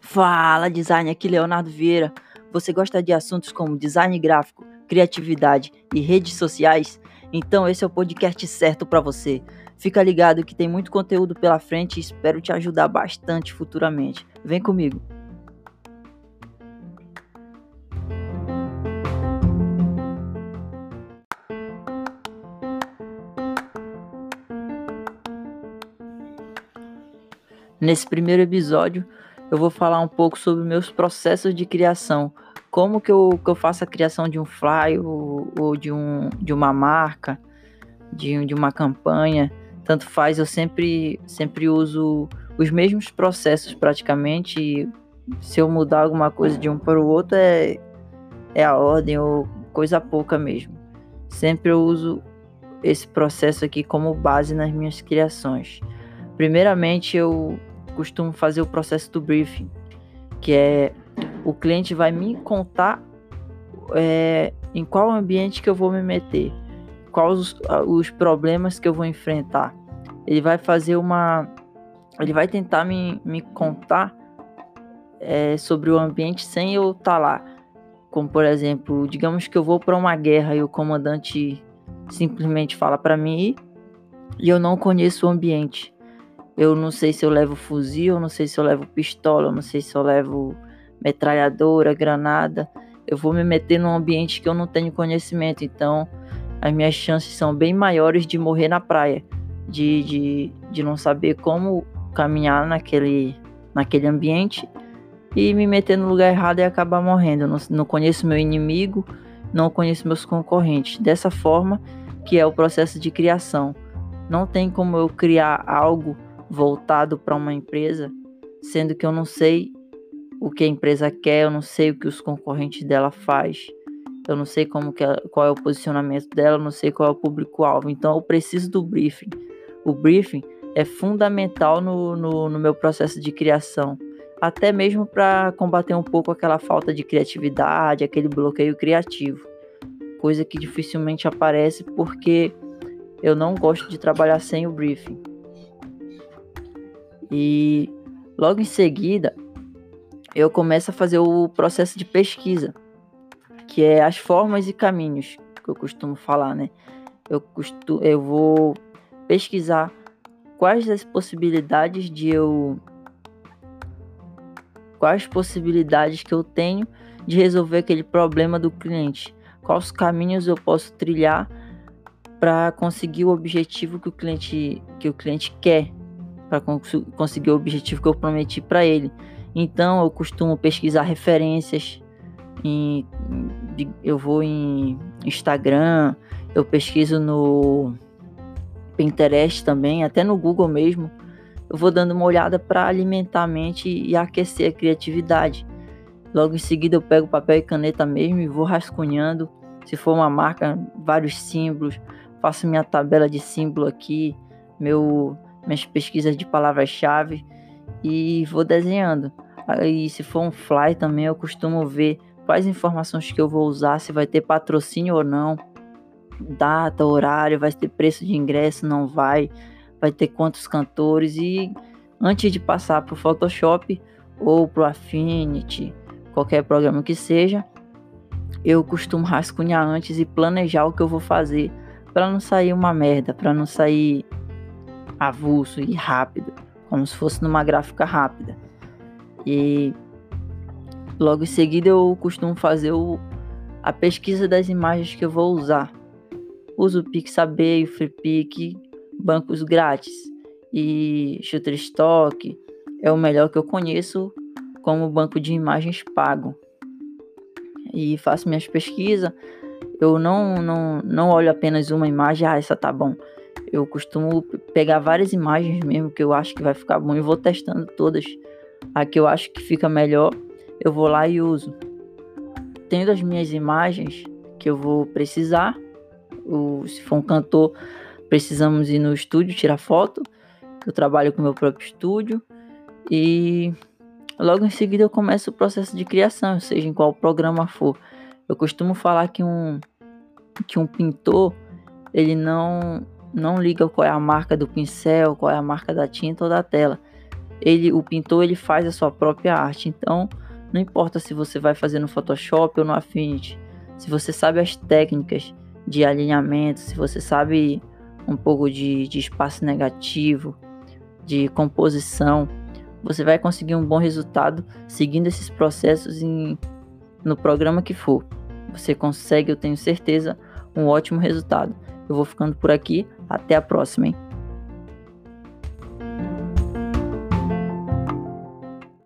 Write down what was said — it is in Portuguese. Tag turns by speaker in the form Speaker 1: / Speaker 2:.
Speaker 1: Fala, design, aqui Leonardo Vieira. Você gosta de assuntos como design gráfico, criatividade e redes sociais? Então esse é o podcast certo para você. Fica ligado que tem muito conteúdo pela frente e espero te ajudar bastante futuramente. Vem comigo. Nesse primeiro episódio, eu vou falar um pouco sobre meus processos de criação, como que eu, que eu faço a criação de um fly ou, ou de, um, de uma marca, de, de uma campanha, tanto faz, eu sempre, sempre uso os mesmos processos praticamente, e se eu mudar alguma coisa de um para o outro é, é a ordem ou coisa pouca mesmo. Sempre eu uso esse processo aqui como base nas minhas criações. Primeiramente, eu costumo fazer o processo do briefing, que é o cliente vai me contar é, em qual ambiente que eu vou me meter, quais os, os problemas que eu vou enfrentar. Ele vai fazer uma. Ele vai tentar me, me contar é, sobre o ambiente sem eu estar tá lá. Como, por exemplo, digamos que eu vou para uma guerra e o comandante simplesmente fala para mim ir e eu não conheço o ambiente. Eu não sei se eu levo fuzil, eu não sei se eu levo pistola, eu não sei se eu levo metralhadora, granada. Eu vou me meter num ambiente que eu não tenho conhecimento, então as minhas chances são bem maiores de morrer na praia, de, de, de não saber como caminhar naquele, naquele ambiente e me meter no lugar errado e acabar morrendo. Eu não, não conheço meu inimigo, não conheço meus concorrentes. Dessa forma que é o processo de criação. Não tem como eu criar algo voltado para uma empresa, sendo que eu não sei o que a empresa quer, eu não sei o que os concorrentes dela faz, eu não sei como que qual é o posicionamento dela, eu não sei qual é o público-alvo. Então eu preciso do briefing. O briefing é fundamental no, no, no meu processo de criação, até mesmo para combater um pouco aquela falta de criatividade, aquele bloqueio criativo, coisa que dificilmente aparece porque eu não gosto de trabalhar sem o briefing. E logo em seguida, eu começo a fazer o processo de pesquisa, que é as formas e caminhos que eu costumo falar, né? Eu, costumo, eu vou pesquisar quais as possibilidades de eu quais possibilidades que eu tenho de resolver aquele problema do cliente, quais caminhos eu posso trilhar para conseguir o objetivo que o cliente que o cliente quer para conseguir o objetivo que eu prometi para ele. Então eu costumo pesquisar referências em, eu vou em Instagram, eu pesquiso no Pinterest também, até no Google mesmo. Eu vou dando uma olhada para alimentar a mente e aquecer a criatividade. Logo em seguida eu pego papel e caneta mesmo e vou rascunhando. Se for uma marca, vários símbolos, faço minha tabela de símbolo aqui, meu minhas pesquisas de palavras-chave e vou desenhando. Aí, se for um fly também, eu costumo ver quais informações que eu vou usar, se vai ter patrocínio ou não, data, horário, vai ter preço de ingresso, não vai, vai ter quantos cantores e antes de passar para o Photoshop ou para o Affinity, qualquer programa que seja, eu costumo rascunhar antes e planejar o que eu vou fazer para não sair uma merda, para não sair avulso e rápido, como se fosse numa gráfica rápida. E logo em seguida eu costumo fazer o, a pesquisa das imagens que eu vou usar. Uso o Pixabay, o FreePic, bancos grátis e Shutterstock é o melhor que eu conheço como banco de imagens pago. E faço minhas pesquisas. Eu não, não, não olho apenas uma imagem, ah, essa tá bom. Eu costumo pegar várias imagens mesmo que eu acho que vai ficar bom e vou testando todas. A que eu acho que fica melhor, eu vou lá e uso. Tendo as minhas imagens que eu vou precisar, o, se for um cantor, precisamos ir no estúdio tirar foto. Eu trabalho com meu próprio estúdio e logo em seguida eu começo o processo de criação, seja em qual programa for. Eu costumo falar que um que um pintor ele não não liga qual é a marca do pincel, qual é a marca da tinta ou da tela. Ele, o pintor, ele faz a sua própria arte. Então, não importa se você vai fazer no Photoshop ou no Affinity, se você sabe as técnicas de alinhamento, se você sabe um pouco de, de espaço negativo, de composição, você vai conseguir um bom resultado seguindo esses processos em, no programa que for. Você consegue, eu tenho certeza, um ótimo resultado. Eu vou ficando por aqui. Até a próxima, hein?